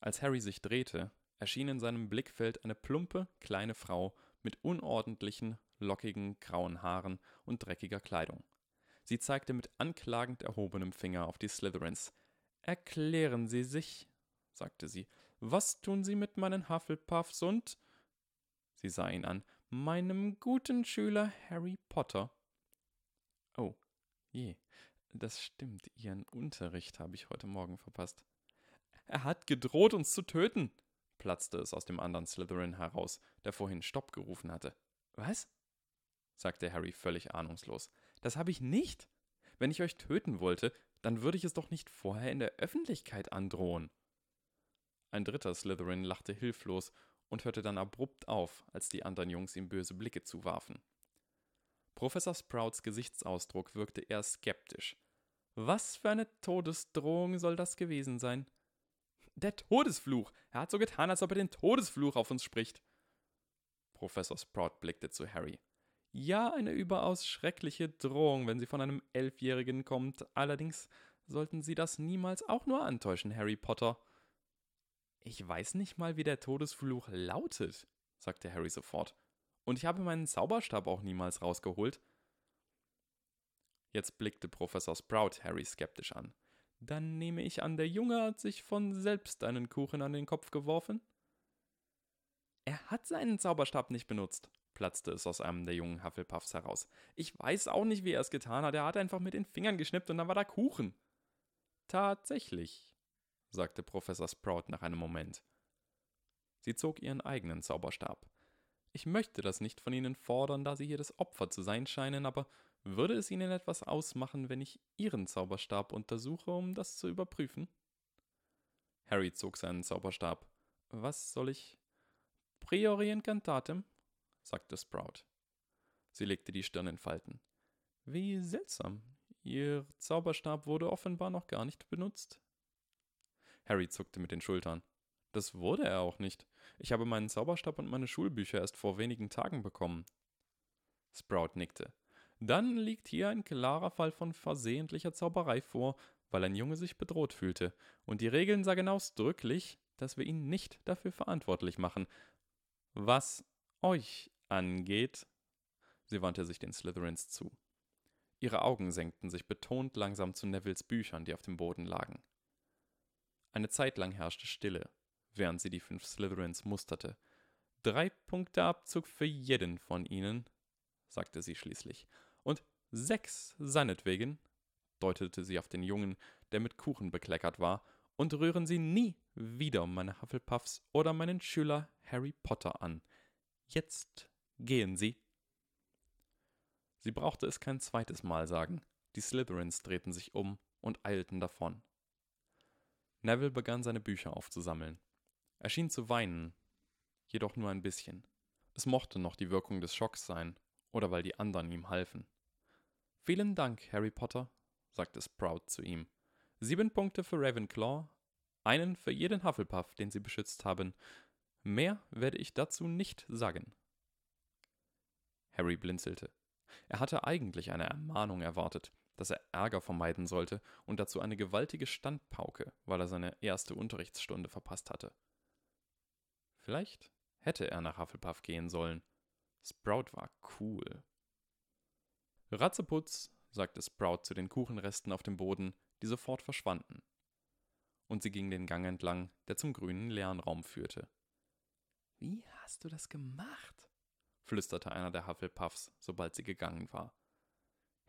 [SPEAKER 1] Als Harry sich drehte, erschien in seinem Blickfeld eine plumpe, kleine Frau mit unordentlichen, lockigen, grauen Haaren und dreckiger Kleidung. Sie zeigte mit anklagend erhobenem Finger auf die Slytherins. Erklären Sie sich, sagte sie. Was tun Sie mit meinen Hufflepuffs und. Sie sah ihn an meinem guten Schüler Harry Potter. Oh, je, das stimmt, Ihren Unterricht habe ich heute Morgen verpasst. Er hat gedroht, uns zu töten, platzte es aus dem anderen Slytherin heraus, der vorhin Stopp gerufen hatte. Was? sagte Harry völlig ahnungslos. Das habe ich nicht. Wenn ich euch töten wollte, dann würde ich es doch nicht vorher in der Öffentlichkeit androhen. Ein dritter Slytherin lachte hilflos und hörte dann abrupt auf, als die anderen Jungs ihm böse Blicke zuwarfen. Professor Sprouts Gesichtsausdruck wirkte eher skeptisch. Was für eine Todesdrohung soll das gewesen sein? Der Todesfluch! Er hat so getan, als ob er den Todesfluch auf uns spricht. Professor Sprout blickte zu Harry. Ja, eine überaus schreckliche Drohung, wenn sie von einem Elfjährigen kommt. Allerdings sollten Sie das niemals auch nur antäuschen, Harry Potter. Ich weiß nicht mal, wie der Todesfluch lautet, sagte Harry sofort. Und ich habe meinen Zauberstab auch niemals rausgeholt. Jetzt blickte Professor Sprout Harry skeptisch an. Dann nehme ich an, der Junge hat sich von selbst einen Kuchen an den Kopf geworfen? Er hat seinen Zauberstab nicht benutzt, platzte es aus einem der jungen Hufflepuffs heraus. Ich weiß auch nicht, wie er es getan hat. Er hat einfach mit den Fingern geschnippt und dann war da Kuchen. Tatsächlich, sagte Professor Sprout nach einem Moment. Sie zog ihren eigenen Zauberstab. Ich möchte das nicht von Ihnen fordern, da Sie hier das Opfer zu sein scheinen, aber würde es Ihnen etwas ausmachen, wenn ich Ihren Zauberstab untersuche, um das zu überprüfen? Harry zog seinen Zauberstab. Was soll ich? Priori incantatem, sagte Sprout. Sie legte die Stirn in Falten. Wie seltsam. Ihr Zauberstab wurde offenbar noch gar nicht benutzt. Harry zuckte mit den Schultern. Das wurde er auch nicht. Ich habe meinen Zauberstab und meine Schulbücher erst vor wenigen Tagen bekommen. Sprout nickte. Dann liegt hier ein klarer Fall von versehentlicher Zauberei vor, weil ein Junge sich bedroht fühlte, und die Regeln sagen ausdrücklich, dass wir ihn nicht dafür verantwortlich machen. Was euch angeht, sie wandte sich den Slytherins zu. Ihre Augen senkten sich betont langsam zu Nevilles Büchern, die auf dem Boden lagen. Eine Zeit lang herrschte Stille, während sie die fünf Slytherins musterte. Drei Punkte Abzug für jeden von ihnen, sagte sie schließlich. Und sechs seinetwegen, deutete sie auf den Jungen, der mit Kuchen bekleckert war, und rühren Sie nie wieder meine Hufflepuffs oder meinen Schüler Harry Potter an. Jetzt gehen Sie. Sie brauchte es kein zweites Mal sagen. Die Slytherins drehten sich um und eilten davon. Neville begann seine Bücher aufzusammeln. Er schien zu weinen, jedoch nur ein bisschen. Es mochte noch die Wirkung des Schocks sein, oder weil die anderen ihm halfen. Vielen Dank, Harry Potter, sagte Sprout zu ihm. Sieben Punkte für Ravenclaw, einen für jeden Hufflepuff, den sie beschützt haben. Mehr werde ich dazu nicht sagen. Harry blinzelte. Er hatte eigentlich eine Ermahnung erwartet, dass er Ärger vermeiden sollte und dazu eine gewaltige Standpauke, weil er seine erste Unterrichtsstunde verpasst hatte. Vielleicht hätte er nach Hufflepuff gehen sollen. Sprout war cool. Ratzeputz, sagte Sprout zu den Kuchenresten auf dem Boden, die sofort verschwanden. Und sie ging den Gang entlang, der zum grünen Lernraum führte. Wie hast du das gemacht? flüsterte einer der Hufflepuffs, sobald sie gegangen war.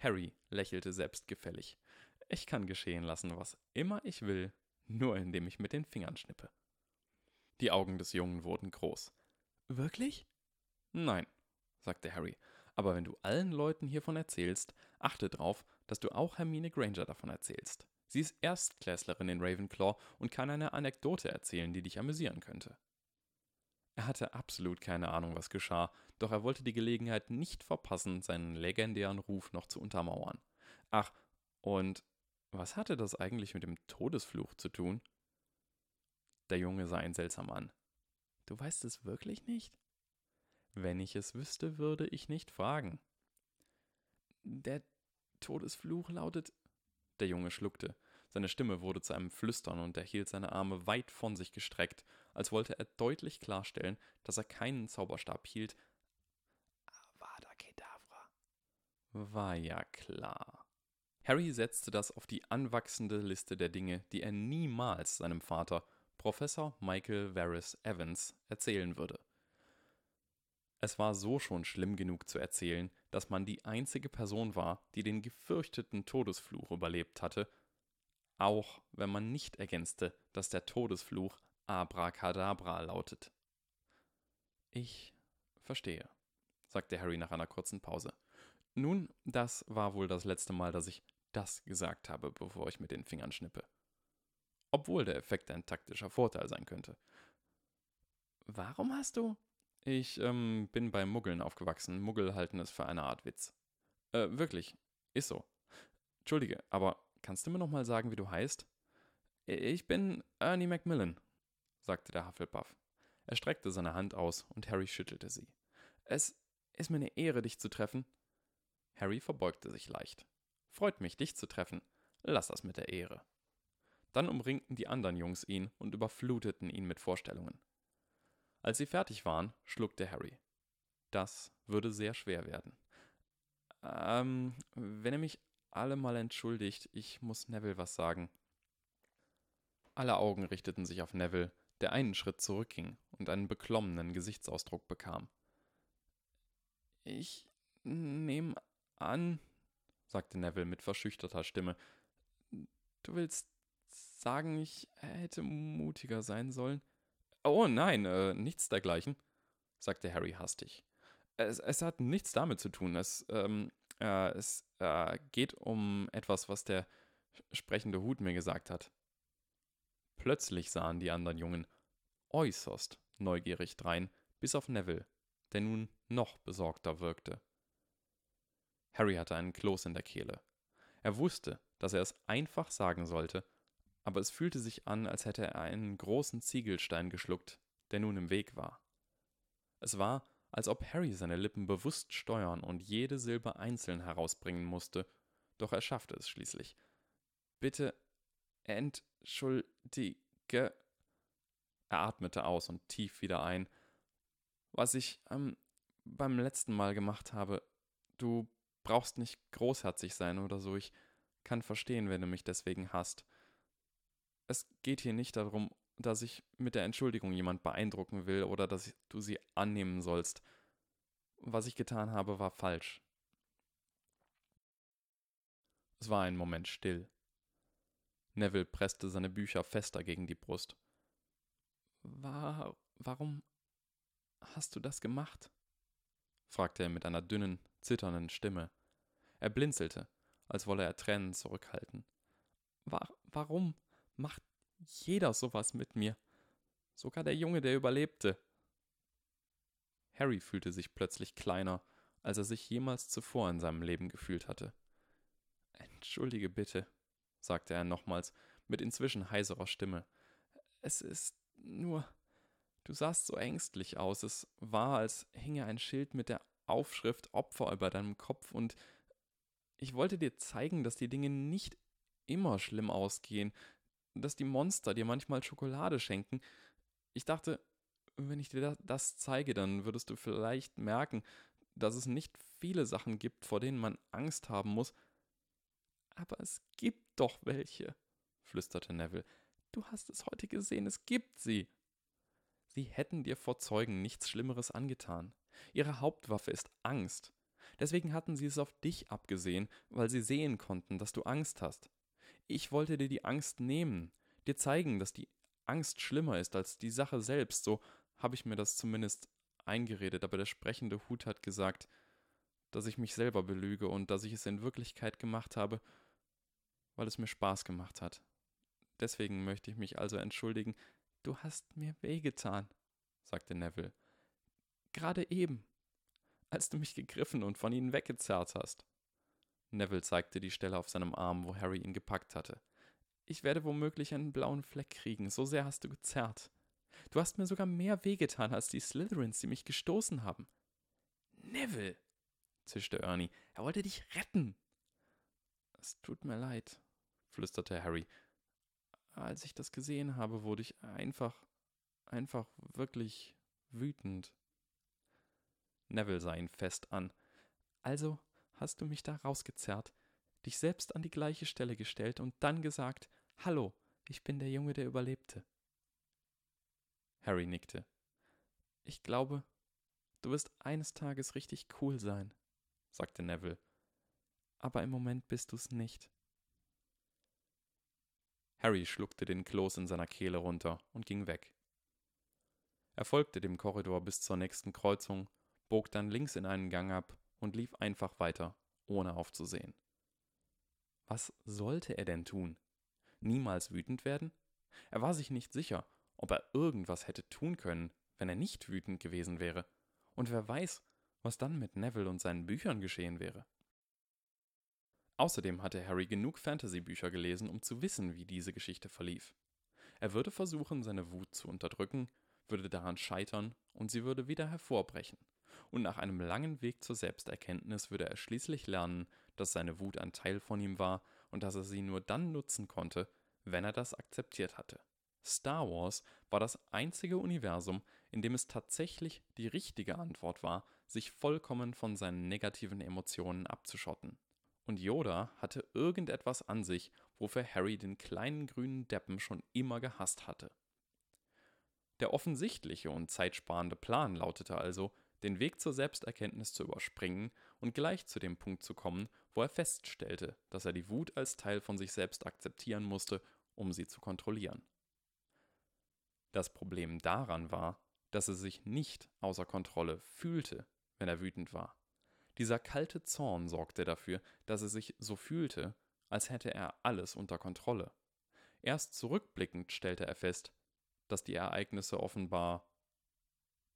[SPEAKER 1] Harry lächelte selbstgefällig. Ich kann geschehen lassen, was immer ich will, nur indem ich mit den Fingern schnippe. Die Augen des Jungen wurden groß. Wirklich? Nein, sagte Harry. Aber wenn du allen Leuten hiervon erzählst, achte drauf, dass du auch Hermine Granger davon erzählst. Sie ist Erstklässlerin in Ravenclaw und kann eine Anekdote erzählen, die dich amüsieren könnte. Er hatte absolut keine Ahnung, was geschah, doch er wollte die Gelegenheit nicht verpassen, seinen legendären Ruf noch zu untermauern. Ach, und was hatte das eigentlich mit dem Todesfluch zu tun? Der Junge sah ihn seltsam an. Du weißt es wirklich nicht? Wenn ich es wüsste, würde ich nicht fragen. Der Todesfluch lautet. Der Junge schluckte. Seine Stimme wurde zu einem Flüstern und er hielt seine Arme weit von sich gestreckt, als wollte er deutlich klarstellen, dass er keinen Zauberstab hielt. Avada Kedavra. War ja klar. Harry setzte das auf die anwachsende Liste der Dinge, die er niemals seinem Vater Professor Michael Varys Evans erzählen würde. Es war so schon schlimm genug zu erzählen, dass man die einzige Person war, die den gefürchteten Todesfluch überlebt hatte, auch wenn man nicht ergänzte, dass der Todesfluch Abracadabra lautet. Ich verstehe, sagte Harry nach einer kurzen Pause. Nun, das war wohl das letzte Mal, dass ich das gesagt habe, bevor ich mit den Fingern schnippe obwohl der Effekt ein taktischer Vorteil sein könnte. Warum hast du? Ich ähm, bin bei Muggeln aufgewachsen. Muggel halten es für eine Art Witz. Äh, wirklich. Ist so. Entschuldige, aber kannst du mir nochmal sagen, wie du heißt? Ich bin Ernie Macmillan, sagte der Hufflepuff. Er streckte seine Hand aus und Harry schüttelte sie. Es ist mir eine Ehre, dich zu treffen. Harry verbeugte sich leicht. Freut mich, dich zu treffen. Lass das mit der Ehre. Dann umringten die anderen Jungs ihn und überfluteten ihn mit Vorstellungen. Als sie fertig waren, schluckte Harry. Das würde sehr schwer werden. Ähm, wenn ihr mich alle mal entschuldigt, ich muss Neville was sagen. Alle Augen richteten sich auf Neville, der einen Schritt zurückging und einen beklommenen Gesichtsausdruck bekam. Ich nehme an, sagte Neville mit verschüchterter Stimme, du willst sagen, ich hätte mutiger sein sollen? Oh nein, äh, nichts dergleichen, sagte Harry hastig. Es, es hat nichts damit zu tun. Es, ähm, äh, es äh, geht um etwas, was der sprechende Hut mir gesagt hat. Plötzlich sahen die anderen Jungen äußerst neugierig drein, bis auf Neville, der nun noch besorgter wirkte. Harry hatte einen Kloß in der Kehle. Er wusste, dass er es einfach sagen sollte, aber es fühlte sich an, als hätte er einen großen Ziegelstein geschluckt, der nun im Weg war. Es war, als ob Harry seine Lippen bewusst steuern und jede Silbe einzeln herausbringen musste, doch er schaffte es schließlich. Bitte entschuldige. Er atmete aus und tief wieder ein. Was ich ähm, beim letzten Mal gemacht habe, du brauchst nicht großherzig sein oder so, ich kann verstehen, wenn du mich deswegen hasst es geht hier nicht darum, dass ich mit der Entschuldigung jemand beeindrucken will oder dass du sie annehmen sollst. Was ich getan habe, war falsch. Es war ein Moment still. Neville presste seine Bücher fester gegen die Brust. War, warum hast du das gemacht? fragte er mit einer dünnen, zitternden Stimme. Er blinzelte, als wolle er Tränen zurückhalten. War, warum macht jeder sowas mit mir? Sogar der Junge, der überlebte. Harry fühlte sich plötzlich kleiner, als er sich jemals zuvor in seinem Leben gefühlt hatte. Entschuldige bitte, sagte er nochmals mit inzwischen heiserer Stimme. Es ist nur. Du sahst so ängstlich aus. Es war, als hinge ein Schild mit der Aufschrift Opfer über deinem Kopf und ich wollte dir zeigen, dass die Dinge nicht immer schlimm ausgehen, dass die Monster dir manchmal Schokolade schenken. Ich dachte, wenn ich dir das zeige, dann würdest du vielleicht merken, dass es nicht viele Sachen gibt, vor denen man Angst haben muss. Aber es gibt doch welche, flüsterte Neville. Du hast es heute gesehen, es gibt sie. Sie hätten dir vor Zeugen nichts Schlimmeres angetan. Ihre Hauptwaffe ist Angst. Deswegen hatten sie es auf dich abgesehen, weil sie sehen konnten, dass du Angst hast. Ich wollte dir die Angst nehmen, dir zeigen, dass die Angst schlimmer ist als die Sache selbst, so habe ich mir das zumindest eingeredet, aber der sprechende Hut hat gesagt, dass ich mich selber belüge und dass ich es in Wirklichkeit gemacht habe, weil es mir Spaß gemacht hat. Deswegen möchte ich mich also entschuldigen. Du hast mir wehgetan, sagte Neville. Gerade eben, als du mich gegriffen und von ihnen weggezerrt hast. Neville zeigte die Stelle auf seinem Arm, wo Harry ihn gepackt hatte. Ich werde womöglich einen blauen Fleck kriegen, so sehr hast du gezerrt. Du hast mir sogar mehr wehgetan als die Slytherins, die mich gestoßen haben. Neville, zischte Ernie, er wollte dich retten. Es tut mir leid, flüsterte Harry. Als ich das gesehen habe, wurde ich einfach, einfach wirklich wütend. Neville sah ihn fest an. Also hast du mich da rausgezerrt, dich selbst an die gleiche Stelle gestellt und dann gesagt, Hallo, ich bin der Junge, der überlebte. Harry nickte. Ich glaube, du wirst eines Tages richtig cool sein, sagte Neville. Aber im Moment bist du's nicht. Harry schluckte den Kloß in seiner Kehle runter und ging weg. Er folgte dem Korridor bis zur nächsten Kreuzung, bog dann links in einen Gang ab und lief einfach weiter, ohne aufzusehen. Was sollte er denn tun? Niemals wütend werden? Er war sich nicht sicher, ob er irgendwas hätte tun können, wenn er nicht wütend gewesen wäre. Und wer weiß, was dann mit Neville und seinen Büchern geschehen wäre. Außerdem hatte Harry genug Fantasy-Bücher gelesen, um zu wissen, wie diese Geschichte verlief. Er würde versuchen, seine Wut zu unterdrücken, würde daran scheitern und sie würde wieder hervorbrechen. Und nach einem langen Weg zur Selbsterkenntnis würde er schließlich lernen, dass seine Wut ein Teil von ihm war und dass er sie nur dann nutzen konnte, wenn er das akzeptiert hatte. Star Wars war das einzige Universum, in dem es tatsächlich die richtige Antwort war, sich vollkommen von seinen negativen Emotionen abzuschotten und Yoda hatte irgendetwas an sich, wofür Harry den kleinen grünen Deppen schon immer gehasst hatte. Der offensichtliche und zeitsparende Plan lautete also, den Weg zur Selbsterkenntnis zu überspringen und gleich zu dem Punkt zu kommen, wo er feststellte, dass er die Wut als Teil von sich selbst akzeptieren musste, um sie zu kontrollieren. Das Problem daran war, dass er sich nicht außer Kontrolle fühlte, wenn er wütend war. Dieser kalte Zorn sorgte dafür, dass er sich so fühlte, als hätte er alles unter Kontrolle. Erst zurückblickend stellte er fest, dass die Ereignisse offenbar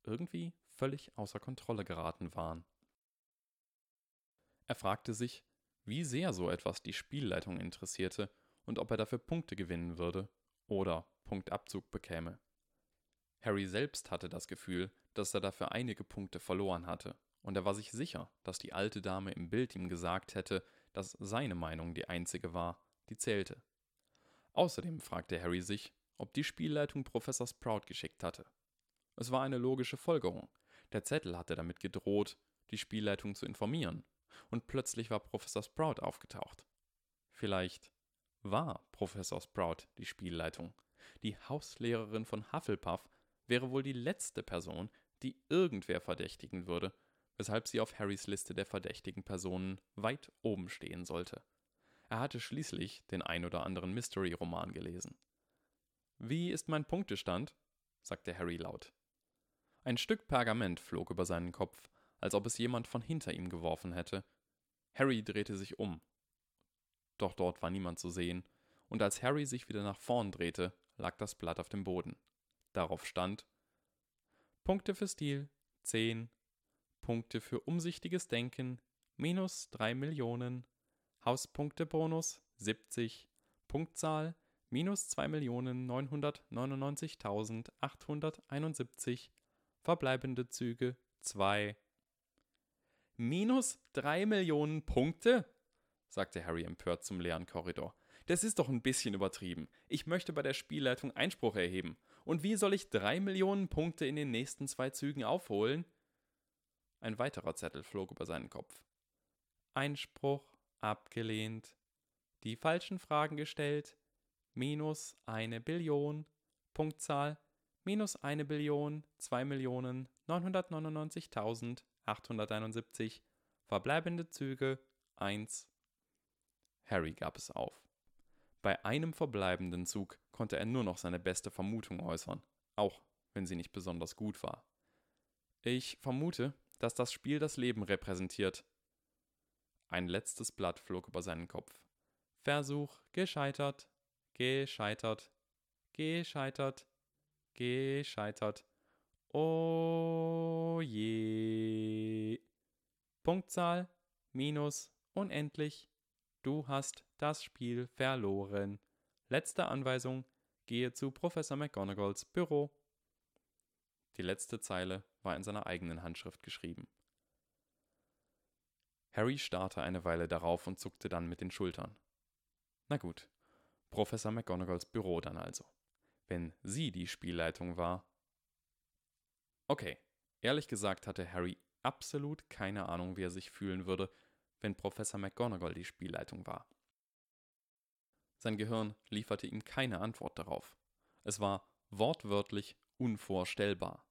[SPEAKER 1] irgendwie völlig außer Kontrolle geraten waren. Er fragte sich, wie sehr so etwas die Spielleitung interessierte und ob er dafür Punkte gewinnen würde oder Punktabzug bekäme. Harry selbst hatte das Gefühl, dass er dafür einige Punkte verloren hatte und er war sich sicher, dass die alte Dame im Bild ihm gesagt hätte, dass seine Meinung die einzige war, die zählte. Außerdem fragte Harry sich, ob die Spielleitung Professor Sprout geschickt hatte. Es war eine logische Folgerung. Der Zettel hatte damit gedroht, die Spielleitung zu informieren, und plötzlich war Professor Sprout aufgetaucht. Vielleicht war Professor Sprout die Spielleitung. Die Hauslehrerin von Hufflepuff wäre wohl die letzte Person, die irgendwer verdächtigen würde, weshalb sie auf Harrys Liste der verdächtigen Personen weit oben stehen sollte. Er hatte schließlich den ein oder anderen Mystery-Roman gelesen. Wie ist mein Punktestand? sagte Harry laut. Ein Stück Pergament flog über seinen Kopf, als ob es jemand von hinter ihm geworfen hätte. Harry drehte sich um. Doch dort war niemand zu sehen, und als Harry sich wieder nach vorn drehte, lag das Blatt auf dem Boden. Darauf stand Punkte für Stil 10, Punkte für umsichtiges Denken minus 3 Millionen, Hauspunkte-Bonus 70, Punktzahl minus 2.999.871, verbleibende Züge 2. Minus 3 Millionen Punkte? sagte Harry empört zum leeren Korridor. Das ist doch ein bisschen übertrieben. Ich möchte bei der Spielleitung Einspruch erheben. Und wie soll ich drei Millionen Punkte in den nächsten zwei Zügen aufholen? Ein weiterer Zettel flog über seinen Kopf. Einspruch abgelehnt. Die falschen Fragen gestellt. Minus eine Billion. Punktzahl. Minus eine Billion, zwei Millionen, 999.871. Verbleibende Züge 1. Harry gab es auf. Bei einem verbleibenden Zug konnte er nur noch seine beste Vermutung äußern, auch wenn sie nicht besonders gut war. Ich vermute, dass das Spiel das Leben repräsentiert. Ein letztes Blatt flog über seinen Kopf. Versuch gescheitert, gescheitert, gescheitert, gescheitert. Oh je. Punktzahl minus unendlich Du hast das Spiel verloren. Letzte Anweisung. Gehe zu Professor McGonagalls Büro. Die letzte Zeile war in seiner eigenen Handschrift geschrieben. Harry starrte eine Weile darauf und zuckte dann mit den Schultern. Na gut, Professor McGonagalls Büro dann also. Wenn sie die Spielleitung war. Okay, ehrlich gesagt hatte Harry absolut keine Ahnung, wie er sich fühlen würde, wenn Professor McGonagall die Spielleitung war. Sein Gehirn lieferte ihm keine Antwort darauf. Es war wortwörtlich unvorstellbar.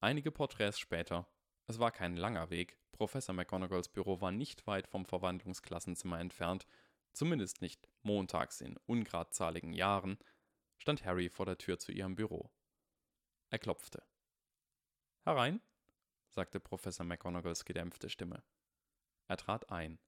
[SPEAKER 1] Einige Porträts später, es war kein langer Weg, Professor McGonagalls Büro war nicht weit vom Verwandlungsklassenzimmer entfernt, zumindest nicht montags in ungradzahligen Jahren, stand Harry vor der Tür zu ihrem Büro. Er klopfte. Herein, sagte Professor McGonagalls gedämpfte Stimme. Er trat ein.